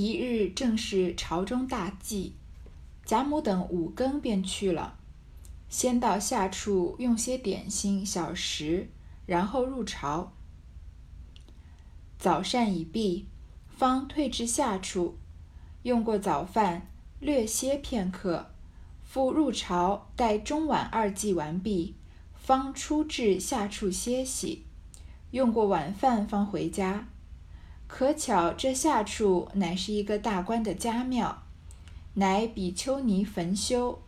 一日正是朝中大祭，贾母等五更便去了，先到下处用些点心小食，然后入朝。早膳已毕，方退至下处，用过早饭，略歇片刻，复入朝，待中晚二祭完毕，方出至下处歇息。用过晚饭，方回家。可巧这下处乃是一个大官的家庙，乃比丘尼坟修，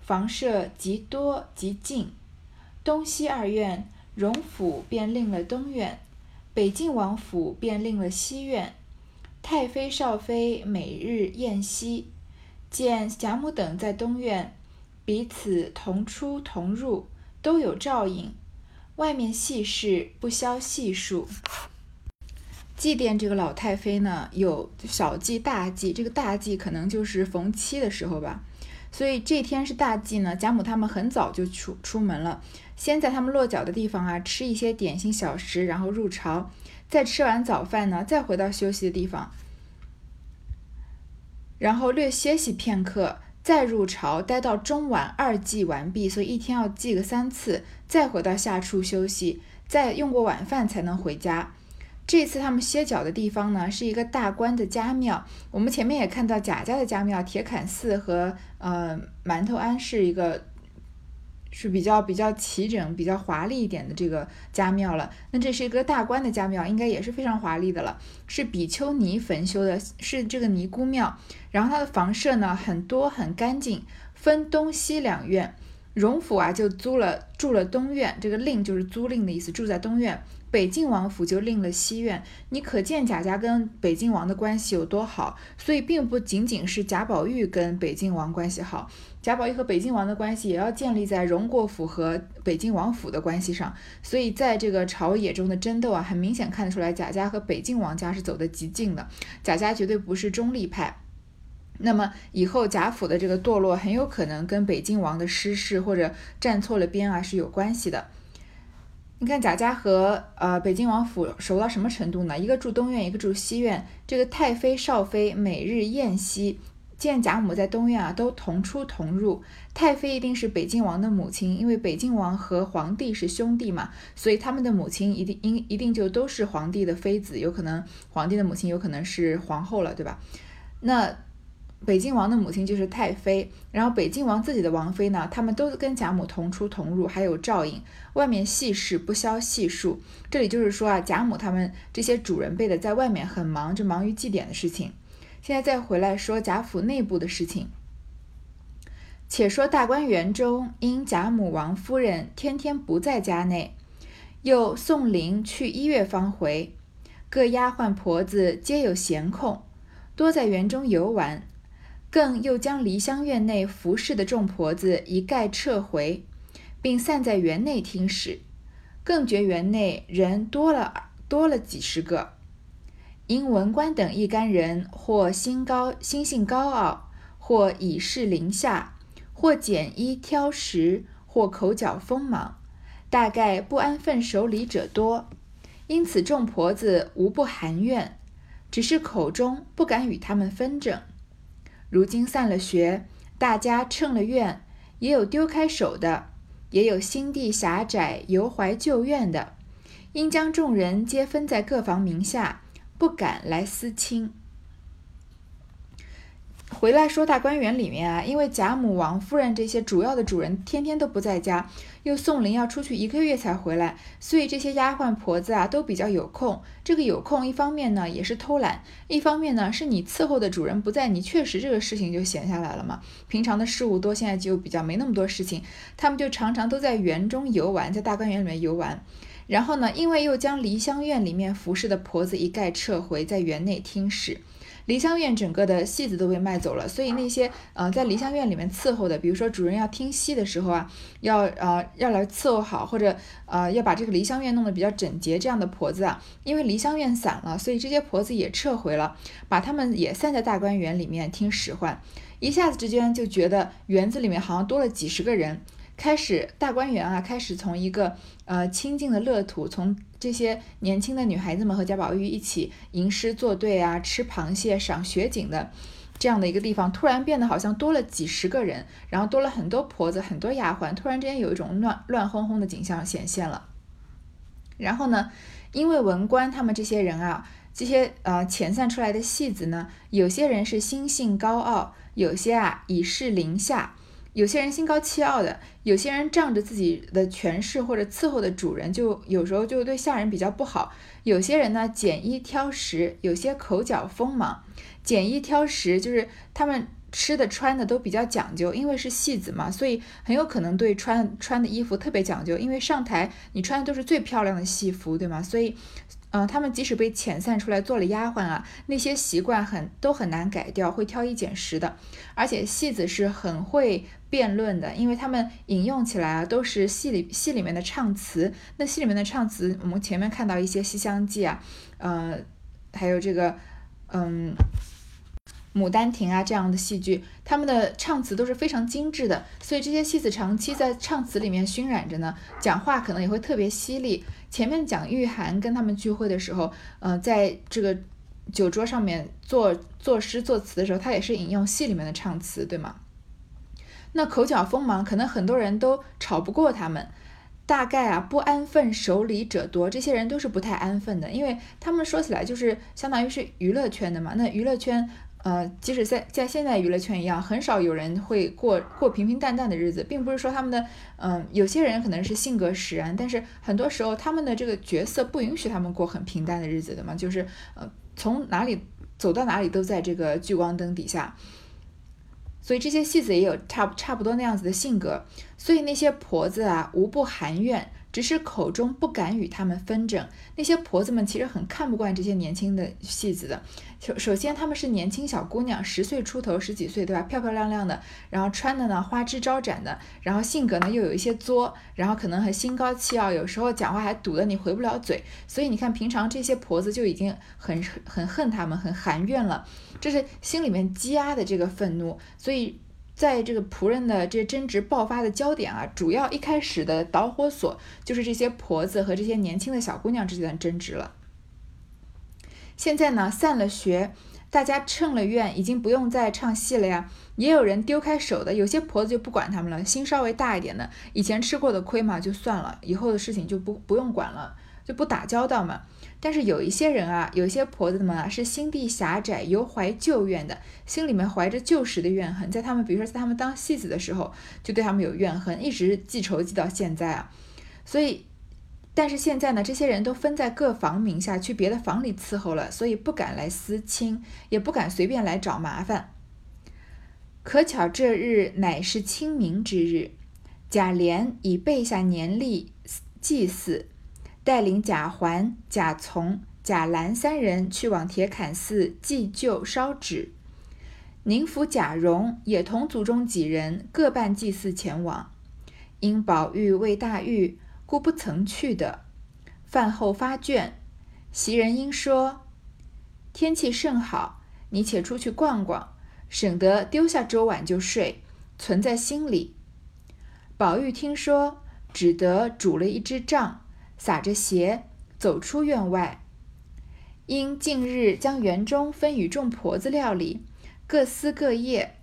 房舍极多极净。东西二院，荣府便另了东院，北晋王府便另了西院。太妃少妃每日宴息，见贾母等在东院，彼此同出同入，都有照应。外面细事不消细数。祭奠这个老太妃呢，有小祭、大祭。这个大祭可能就是逢七的时候吧。所以这天是大祭呢，贾母他们很早就出出门了，先在他们落脚的地方啊吃一些点心小食，然后入朝，再吃完早饭呢，再回到休息的地方，然后略歇息片刻。再入朝，待到中晚二祭完毕，所以一天要祭个三次，再回到下处休息，再用过晚饭才能回家。这次他们歇脚的地方呢，是一个大官的家庙。我们前面也看到贾家的家庙铁槛寺和呃馒头庵是一个。是比较比较齐整、比较华丽一点的这个家庙了。那这是一个大官的家庙，应该也是非常华丽的了。是比丘尼坟修的，是这个尼姑庙。然后它的房舍呢很多很干净，分东西两院。荣府啊就租了住了东院，这个令就是租赁的意思，住在东院。北晋王府就另了西院，你可见贾家跟北晋王的关系有多好。所以并不仅仅是贾宝玉跟北晋王关系好，贾宝玉和北晋王的关系也要建立在荣国府和北晋王府的关系上。所以在这个朝野中的争斗啊，很明显看得出来，贾家和北晋王家是走得极近的，贾家绝对不是中立派。那么以后贾府的这个堕落，很有可能跟北晋王的失势或者站错了边啊是有关系的。你看贾家和呃北京王府熟到什么程度呢？一个住东院，一个住西院。这个太妃少妃每日宴席，见贾母在东院啊，都同出同入。太妃一定是北京王的母亲，因为北京王和皇帝是兄弟嘛，所以他们的母亲一定应一定就都是皇帝的妃子，有可能皇帝的母亲有可能是皇后了，对吧？那。北静王的母亲就是太妃，然后北静王自己的王妃呢，他们都跟贾母同出同入，还有照应。外面细事不消细数，这里就是说啊，贾母他们这些主人辈的在外面很忙，就忙于祭典的事情。现在再回来说贾府内部的事情。且说大观园中，因贾母、王夫人天天不在家内，又送灵去一月方回，各丫鬟婆子皆有闲空，多在园中游玩。更又将梨香院内服侍的众婆子一概撤回，并散在园内听使，更觉园内人多了多了几十个。因文官等一干人，或心高心性高傲，或以势凌下，或拣衣挑食，或口角锋芒，大概不安分守礼者多。因此众婆子无不含怨，只是口中不敢与他们纷争。如今散了学，大家称了怨，也有丢开手的，也有心地狭窄、犹怀旧怨的，应将众人皆分在各房名下，不敢来私亲。回来说大观园里面啊，因为贾母、王夫人这些主要的主人天天都不在家，又送灵要出去一个月才回来，所以这些丫鬟婆子啊都比较有空。这个有空，一方面呢也是偷懒，一方面呢是你伺候的主人不在，你确实这个事情就闲下来了嘛。平常的事务多，现在就比较没那么多事情，他们就常常都在园中游玩，在大观园里面游玩。然后呢，因为又将梨香院里面服侍的婆子一概撤回，在园内听使。梨香院整个的戏子都被卖走了，所以那些呃在梨香院里面伺候的，比如说主人要听戏的时候啊，要呃要来伺候好，或者呃要把这个梨香院弄得比较整洁，这样的婆子啊，因为梨香院散了，所以这些婆子也撤回了，把他们也散在大观园里面听使唤，一下子之间就觉得园子里面好像多了几十个人，开始大观园啊，开始从一个呃清净的乐土，从这些年轻的女孩子们和贾宝玉一起吟诗作对啊，吃螃蟹、赏雪景的这样的一个地方，突然变得好像多了几十个人，然后多了很多婆子、很多丫鬟，突然之间有一种乱乱哄哄的景象显现了。然后呢，因为文官他们这些人啊，这些呃遣散出来的戏子呢，有些人是心性高傲，有些啊以势凌下。有些人心高气傲的，有些人仗着自己的权势或者伺候的主人，就有时候就对下人比较不好。有些人呢简衣挑食，有些口角锋芒。简衣挑食就是他们吃的穿的都比较讲究，因为是戏子嘛，所以很有可能对穿穿的衣服特别讲究。因为上台你穿的都是最漂亮的戏服，对吗？所以。嗯，他们即使被遣散出来做了丫鬟啊，那些习惯很都很难改掉，会挑一拣十的。而且戏子是很会辩论的，因为他们引用起来啊都是戏里戏里面的唱词。那戏里面的唱词，我们前面看到一些《西厢记》啊，呃，还有这个，嗯。《牡丹亭》啊，这样的戏剧，他们的唱词都是非常精致的，所以这些戏子长期在唱词里面熏染着呢，讲话可能也会特别犀利。前面讲玉涵跟他们聚会的时候，嗯，在这个酒桌上面作作诗作词的时候，他也是引用戏里面的唱词，对吗？那口角锋芒，可能很多人都吵不过他们。大概啊，不安分守礼者多，这些人都是不太安分的，因为他们说起来就是相当于是娱乐圈的嘛，那娱乐圈。呃，即使在在现在娱乐圈一样，很少有人会过过平平淡淡的日子，并不是说他们的，嗯，有些人可能是性格使然，但是很多时候他们的这个角色不允许他们过很平淡的日子的嘛，就是呃，从哪里走到哪里都在这个聚光灯底下，所以这些戏子也有差差不多那样子的性格，所以那些婆子啊，无不含怨。只是口中不敢与他们纷争。那些婆子们其实很看不惯这些年轻的戏子的。首首先，她们是年轻小姑娘，十岁出头，十几岁，对吧？漂漂亮亮的，然后穿的呢花枝招展的，然后性格呢又有一些作，然后可能还心高气傲，有时候讲话还堵得你回不了嘴。所以你看，平常这些婆子就已经很很恨他们，很含怨了，这是心里面积压的这个愤怒。所以。在这个仆人的这争执爆发的焦点啊，主要一开始的导火索就是这些婆子和这些年轻的小姑娘之间的争执了。现在呢，散了学，大家称了愿，已经不用再唱戏了呀。也有人丢开手的，有些婆子就不管他们了，心稍微大一点的，以前吃过的亏嘛，就算了，以后的事情就不不用管了，就不打交道嘛。但是有一些人啊，有一些婆子们啊，是心地狭窄，犹怀旧怨的，心里面怀着旧时的怨恨，在他们，比如说在他们当戏子的时候，就对他们有怨恨，一直记仇记到现在啊。所以，但是现在呢，这些人都分在各房名下去别的房里伺候了，所以不敢来私亲，也不敢随便来找麻烦。可巧这日乃是清明之日，贾琏已备下年例祭祀。带领贾环、贾从、贾兰三人去往铁槛寺祭旧烧纸，宁府贾蓉也同族中几人各办祭祀前往。因宝玉未大狱，故不曾去的。饭后发卷，袭人因说：“天气甚好，你且出去逛逛，省得丢下粥碗就睡，存在心里。”宝玉听说，只得煮了一只帐。撒着鞋走出院外，因近日将园中分与众婆子料理，各司各业，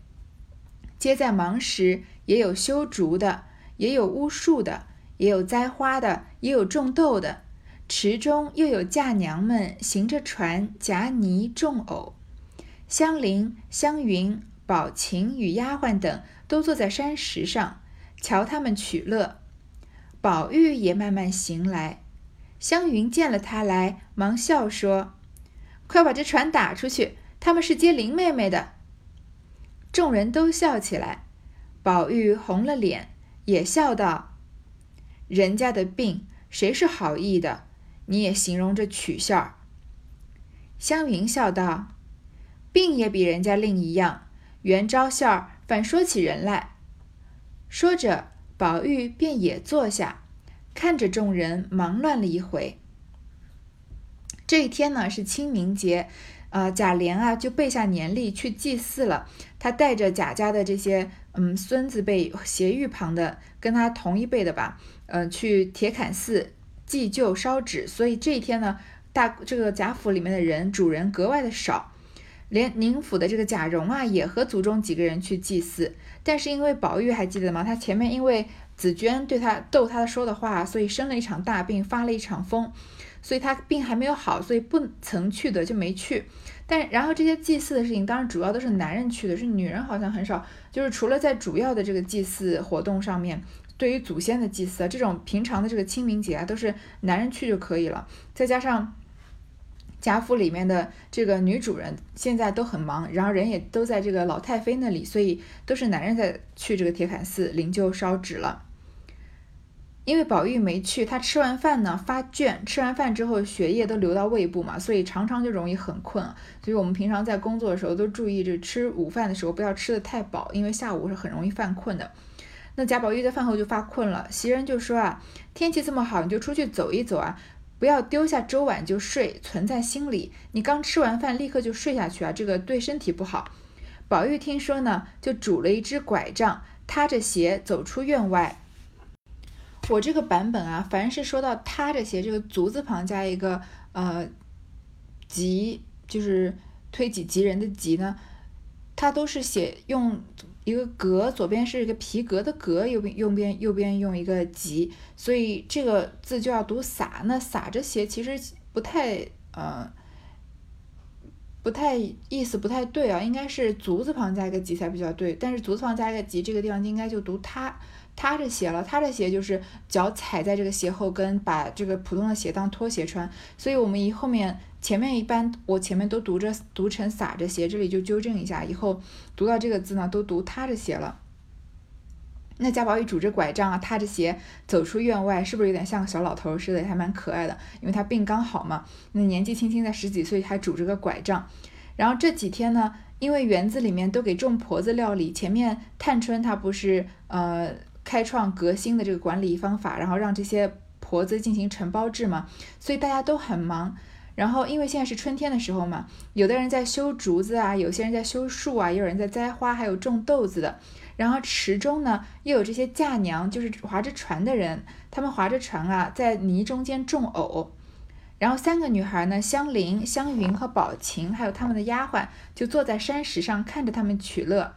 皆在忙时，也有修竹的，也有巫术的，也有栽花的，也有种豆的。池中又有嫁娘们行着船夹泥种藕。香菱、香云、宝琴与丫鬟等都坐在山石上，瞧他们取乐。宝玉也慢慢行来，湘云见了他来，忙笑说：“快把这船打出去，他们是接林妹妹的。”众人都笑起来，宝玉红了脸，也笑道：“人家的病，谁是好意的？你也形容着取笑。”湘云笑道：“病也比人家另一样，原招笑，反说起人来。”说着。宝玉便也坐下，看着众人忙乱了一回。这一天呢是清明节，呃，贾琏啊就备下年例去祭祀了。他带着贾家的这些嗯孙子辈斜玉旁的，跟他同一辈的吧，嗯，去铁槛寺祭旧烧纸，所以这一天呢，大这个贾府里面的人主人格外的少。连宁府的这个贾蓉啊，也和族中几个人去祭祀，但是因为宝玉还记得吗？他前面因为紫娟对他逗他说的话，所以生了一场大病，发了一场疯，所以他病还没有好，所以不曾去的就没去。但然后这些祭祀的事情，当然主要都是男人去的，是女人好像很少。就是除了在主要的这个祭祀活动上面，对于祖先的祭祀啊，这种平常的这个清明节啊，都是男人去就可以了。再加上。贾府里面的这个女主人现在都很忙，然后人也都在这个老太妃那里，所以都是男人在去这个铁槛寺灵柩烧纸了。因为宝玉没去，他吃完饭呢发倦，吃完饭之后血液都流到胃部嘛，所以常常就容易很困。所以我们平常在工作的时候都注意，这吃午饭的时候不要吃的太饱，因为下午是很容易犯困的。那贾宝玉在饭后就发困了，袭人就说啊，天气这么好，你就出去走一走啊。不要丢下粥碗就睡，存在心里。你刚吃完饭立刻就睡下去啊，这个对身体不好。宝玉听说呢，就拄了一只拐杖，踏着鞋走出院外。我这个版本啊，凡是说到踏着鞋，这个足字旁加一个呃急，就是推己及人的及呢，它都是写用。一个格，左边是一个皮革的革，右边右边右边用一个吉，所以这个字就要读撒。那撒着写其实不太呃，不太意思不太对啊，应该是足字旁加一个吉才比较对。但是足字旁加一个吉，这个地方应该就读它踏着鞋了。踏着鞋就是脚踩在这个鞋后跟，把这个普通的鞋当拖鞋穿。所以我们以后面。前面一般我前面都读着读成撒着鞋，这里就纠正一下，以后读到这个字呢都读踏着鞋了。那贾宝玉拄着拐杖啊，踏着鞋走出院外，是不是有点像个小老头似的，还蛮可爱的？因为他病刚好嘛，那年纪轻轻才十几岁，还拄着个拐杖。然后这几天呢，因为园子里面都给众婆子料理，前面探春她不是呃开创革新的这个管理方法，然后让这些婆子进行承包制嘛，所以大家都很忙。然后，因为现在是春天的时候嘛，有的人在修竹子啊，有些人在修树啊，也有人在栽花，还有种豆子的。然后池中呢，又有这些嫁娘，就是划着船的人，他们划着船啊，在泥中间种藕。然后三个女孩呢，香菱、香云和宝琴，还有他们的丫鬟，就坐在山石上看着他们取乐。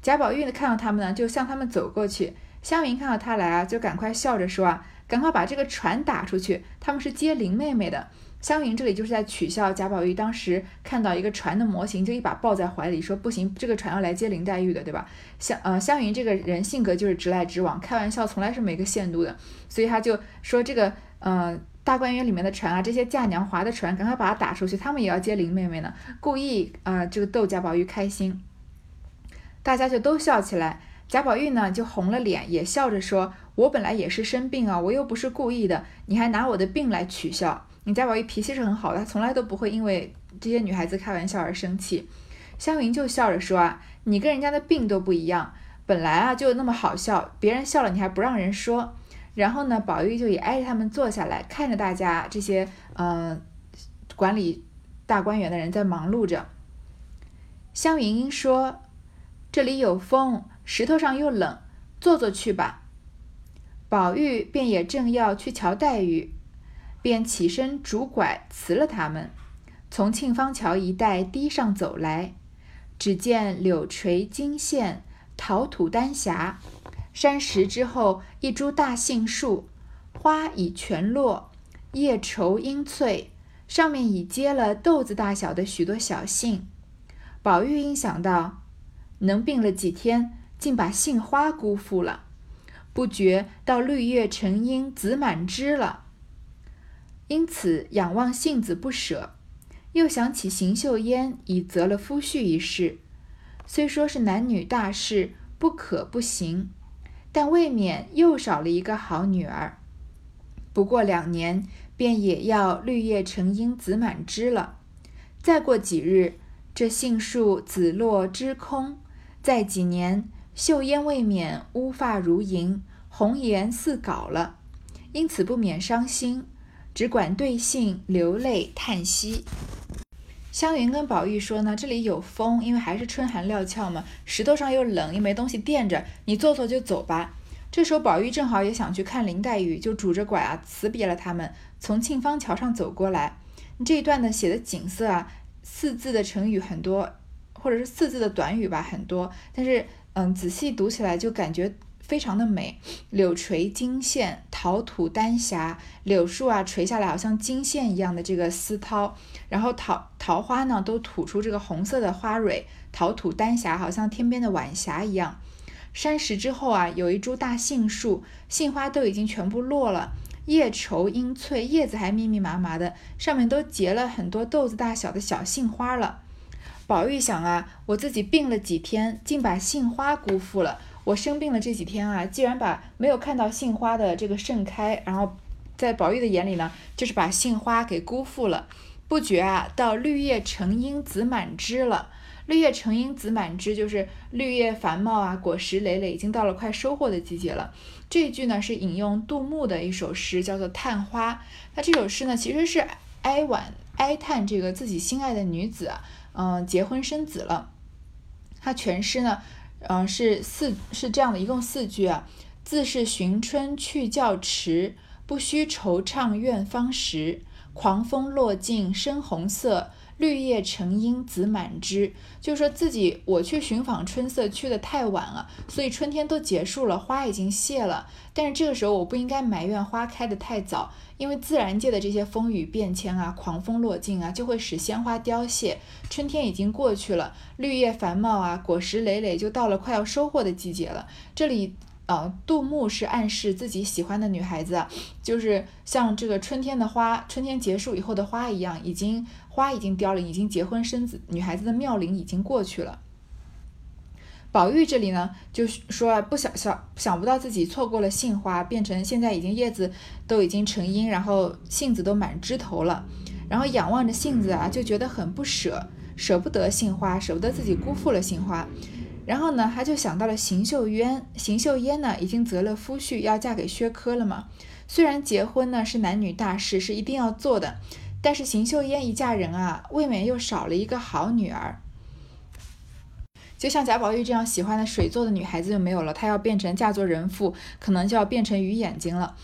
贾宝玉呢，看到他们呢，就向他们走过去。湘云看到他来啊，就赶快笑着说啊，赶快把这个船打出去，他们是接林妹妹的。湘云这里就是在取笑贾宝玉，当时看到一个船的模型，就一把抱在怀里，说不行，这个船要来接林黛玉的，对吧？湘呃湘云这个人性格就是直来直往，开玩笑从来是没个限度的，所以他就说这个呃大观园里面的船啊，这些嫁娘划的船，赶快把它打出去，他们也要接林妹妹呢，故意啊这个逗贾宝玉开心，大家就都笑起来，贾宝玉呢就红了脸，也笑着说，我本来也是生病啊，我又不是故意的，你还拿我的病来取笑。你贾宝玉脾气是很好的，他从来都不会因为这些女孩子开玩笑而生气。湘云就笑着说啊，你跟人家的病都不一样，本来啊就那么好笑，别人笑了你还不让人说。然后呢，宝玉就也挨着他们坐下来，看着大家这些嗯管理大观园的人在忙碌着。湘云说：“这里有风，石头上又冷，坐坐去吧。”宝玉便也正要去瞧黛玉。便起身拄拐辞了他们，从沁芳桥一带堤上走来。只见柳垂金线，桃吐丹霞，山石之后一株大杏树，花已全落，叶稠阴翠，上面已结了豆子大小的许多小杏。宝玉因想到，能病了几天，竟把杏花辜负了，不觉到绿叶成荫，子满枝了。因此仰望杏子不舍，又想起邢岫烟已择了夫婿一事，虽说是男女大事，不可不行，但未免又少了一个好女儿。不过两年，便也要绿叶成荫，子满枝了。再过几日，这杏树子落枝空；再几年，岫烟未免乌发如银，红颜似槁了，因此不免伤心。只管对信流泪叹息。湘云跟宝玉说呢，这里有风，因为还是春寒料峭嘛，石头上又冷，又没东西垫着，你坐坐就走吧。这时候宝玉正好也想去看林黛玉，就拄着拐啊辞别了他们，从沁芳桥上走过来。这一段呢写的景色啊，四字的成语很多，或者是四字的短语吧很多，但是嗯仔细读起来就感觉。非常的美，柳垂金线，桃吐丹霞。柳树啊垂下来，好像金线一样的这个丝绦，然后桃桃花呢都吐出这个红色的花蕊，桃吐丹霞，好像天边的晚霞一样。山石之后啊，有一株大杏树，杏花都已经全部落了，叶稠阴翠，叶子还密密麻麻的，上面都结了很多豆子大小的小杏花了。宝玉想啊，我自己病了几天，竟把杏花辜负了。我生病了这几天啊，既然把没有看到杏花的这个盛开，然后在宝玉的眼里呢，就是把杏花给辜负了。不觉啊，到绿叶成荫子满枝了。绿叶成荫子满枝，就是绿叶繁茂啊，果实累累，已经到了快收获的季节了。这句呢是引用杜牧的一首诗，叫做《探花》。那这首诗呢，其实是哀婉哀叹这个自己心爱的女子啊，嗯，结婚生子了。他全诗呢。嗯，是四是这样的，一共四句啊。自是寻春去教迟，不须惆怅怨芳时。狂风落尽深红色，绿叶成荫子满枝。就是说自己我去寻访春色去的太晚了，所以春天都结束了，花已经谢了。但是这个时候我不应该埋怨花开的太早。因为自然界的这些风雨变迁啊，狂风落尽啊，就会使鲜花凋谢。春天已经过去了，绿叶繁茂啊，果实累累，就到了快要收获的季节了。这里，呃，杜牧是暗示自己喜欢的女孩子，就是像这个春天的花，春天结束以后的花一样，已经花已经凋零，已经结婚生子，女孩子的妙龄已经过去了。宝玉这里呢，就是说不想想想不到自己错过了杏花，变成现在已经叶子都已经成荫，然后杏子都满枝头了，然后仰望着杏子啊，就觉得很不舍，舍不得杏花，舍不得自己辜负了杏花。然后呢，他就想到了邢岫烟，邢岫烟呢已经择了夫婿，要嫁给薛科了嘛。虽然结婚呢是男女大事，是一定要做的，但是邢岫烟一嫁人啊，未免又少了一个好女儿。就像贾宝玉这样喜欢的水做的女孩子就没有了，她要变成嫁作人妇，可能就要变成鱼眼睛了。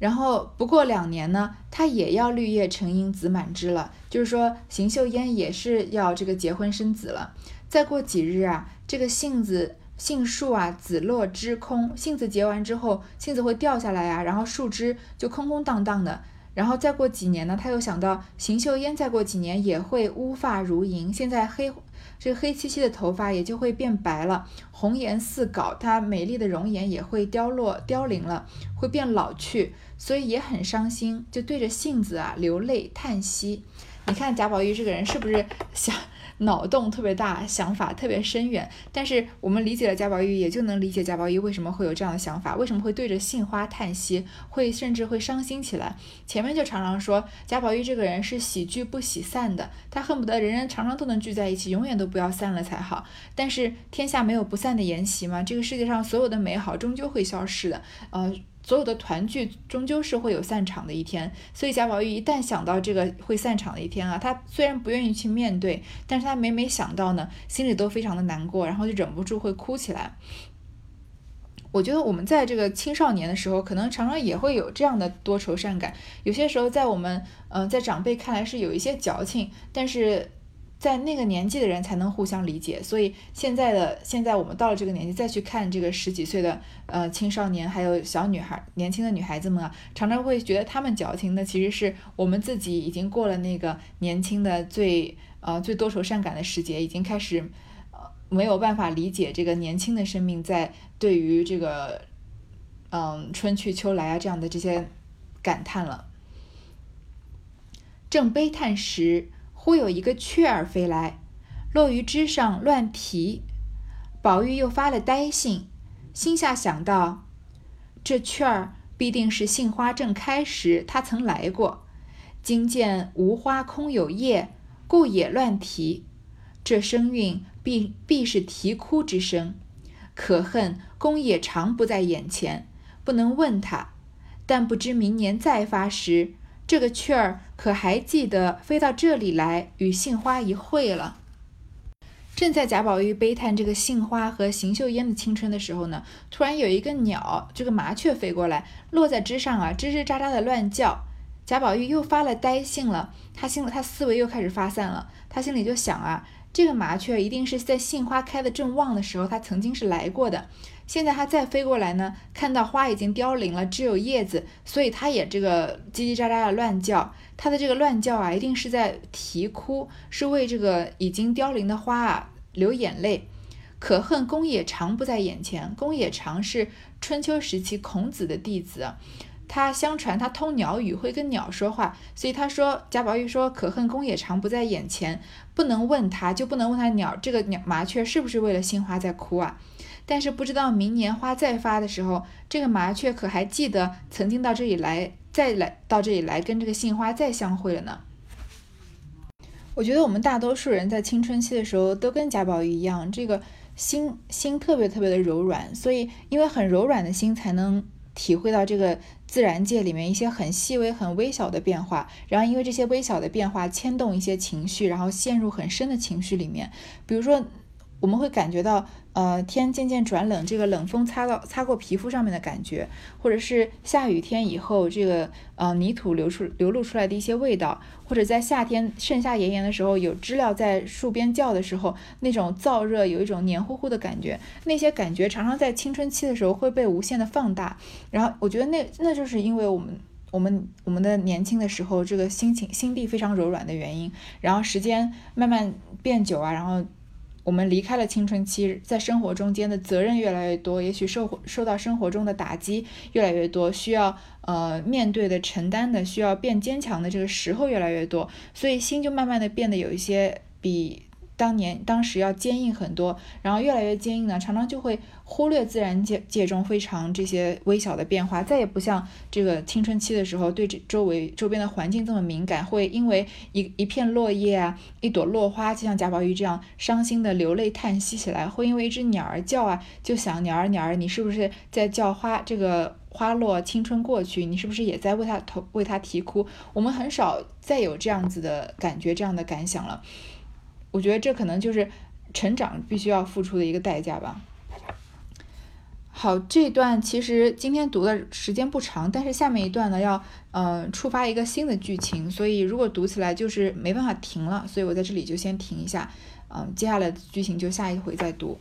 然后不过两年呢，她也要绿叶成荫子满枝了，就是说邢岫烟也是要这个结婚生子了。再过几日啊，这个杏子杏树啊，子落枝空，杏子结完之后，杏子会掉下来呀，然后树枝就空空荡荡的。然后再过几年呢，他又想到邢岫烟再过几年也会乌发如银，现在黑。这黑漆漆的头发也就会变白了，红颜似槁，她美丽的容颜也会凋落凋零了，会变老去，所以也很伤心，就对着杏子啊流泪叹息。你看贾宝玉这个人是不是想？脑洞特别大，想法特别深远，但是我们理解了贾宝玉，也就能理解贾宝玉为什么会有这样的想法，为什么会对着杏花叹息，会甚至会伤心起来。前面就常常说贾宝玉这个人是喜聚不喜散的，他恨不得人人常常都能聚在一起，永远都不要散了才好。但是天下没有不散的筵席嘛，这个世界上所有的美好终究会消失的，呃。所有的团聚终究是会有散场的一天，所以贾宝玉一旦想到这个会散场的一天啊，他虽然不愿意去面对，但是他每每想到呢，心里都非常的难过，然后就忍不住会哭起来。我觉得我们在这个青少年的时候，可能常常也会有这样的多愁善感，有些时候在我们嗯在长辈看来是有一些矫情，但是。在那个年纪的人才能互相理解，所以现在的现在我们到了这个年纪再去看这个十几岁的呃青少年，还有小女孩、年轻的女孩子们啊，常常会觉得他们矫情的，其实是我们自己已经过了那个年轻的最呃最多愁善感的时节，已经开始呃没有办法理解这个年轻的生命在对于这个嗯春去秋来啊这样的这些感叹了。正悲叹时。忽有一个雀儿飞来，落于枝上乱啼。宝玉又发了呆性，心下想到：这雀儿必定是杏花正开时，他曾来过。今见无花空有叶，故也乱啼。这声韵必必是啼哭之声。可恨公也常不在眼前，不能问他。但不知明年再发时。这个雀儿可还记得飞到这里来与杏花一会了？正在贾宝玉悲叹这个杏花和邢岫烟的青春的时候呢，突然有一个鸟，这个麻雀飞过来，落在枝上啊，吱吱喳喳的乱叫。贾宝玉又发了呆性了，他心他思维又开始发散了，他心里就想啊，这个麻雀一定是在杏花开的正旺的时候，它曾经是来过的。现在它再飞过来呢，看到花已经凋零了，只有叶子，所以它也这个叽叽喳喳的乱叫。它的这个乱叫啊，一定是在啼哭，是为这个已经凋零的花啊流眼泪。可恨公冶长不在眼前。公冶长是春秋时期孔子的弟子，他相传他通鸟语，会跟鸟说话，所以他说贾宝玉说可恨公冶长不在眼前，不能问他，就不能问他鸟这个鸟麻雀是不是为了杏花在哭啊？但是不知道明年花再发的时候，这个麻雀可还记得曾经到这里来，再来到这里来跟这个杏花再相会了呢？我觉得我们大多数人在青春期的时候都跟贾宝玉一样，这个心心特别特别的柔软，所以因为很柔软的心才能体会到这个自然界里面一些很细微、很微小的变化，然后因为这些微小的变化牵动一些情绪，然后陷入很深的情绪里面，比如说。我们会感觉到，呃，天渐渐转冷，这个冷风擦到擦过皮肤上面的感觉，或者是下雨天以后，这个呃泥土流出流露出来的一些味道，或者在夏天盛夏炎炎的时候，有知了在树边叫的时候，那种燥热，有一种黏糊糊的感觉，那些感觉常常在青春期的时候会被无限的放大。然后我觉得那那就是因为我们我们我们的年轻的时候，这个心情心地非常柔软的原因。然后时间慢慢变久啊，然后。我们离开了青春期，在生活中间的责任越来越多，也许受受到生活中的打击越来越多，需要呃面对的、承担的、需要变坚强的这个时候越来越多，所以心就慢慢的变得有一些比。当年当时要坚硬很多，然后越来越坚硬呢，常常就会忽略自然界界中非常这些微小的变化，再也不像这个青春期的时候对这周围周边的环境这么敏感，会因为一一片落叶啊，一朵落花，就像贾宝玉这样伤心的流泪叹息起来，会因为一只鸟儿叫啊，就想鸟儿鸟儿，你是不是在叫花？这个花落青春过去，你是不是也在为他头为他啼哭？我们很少再有这样子的感觉，这样的感想了。我觉得这可能就是成长必须要付出的一个代价吧。好，这段其实今天读的时间不长，但是下面一段呢要嗯触发一个新的剧情，所以如果读起来就是没办法停了，所以我在这里就先停一下，嗯，接下来的剧情就下一回再读。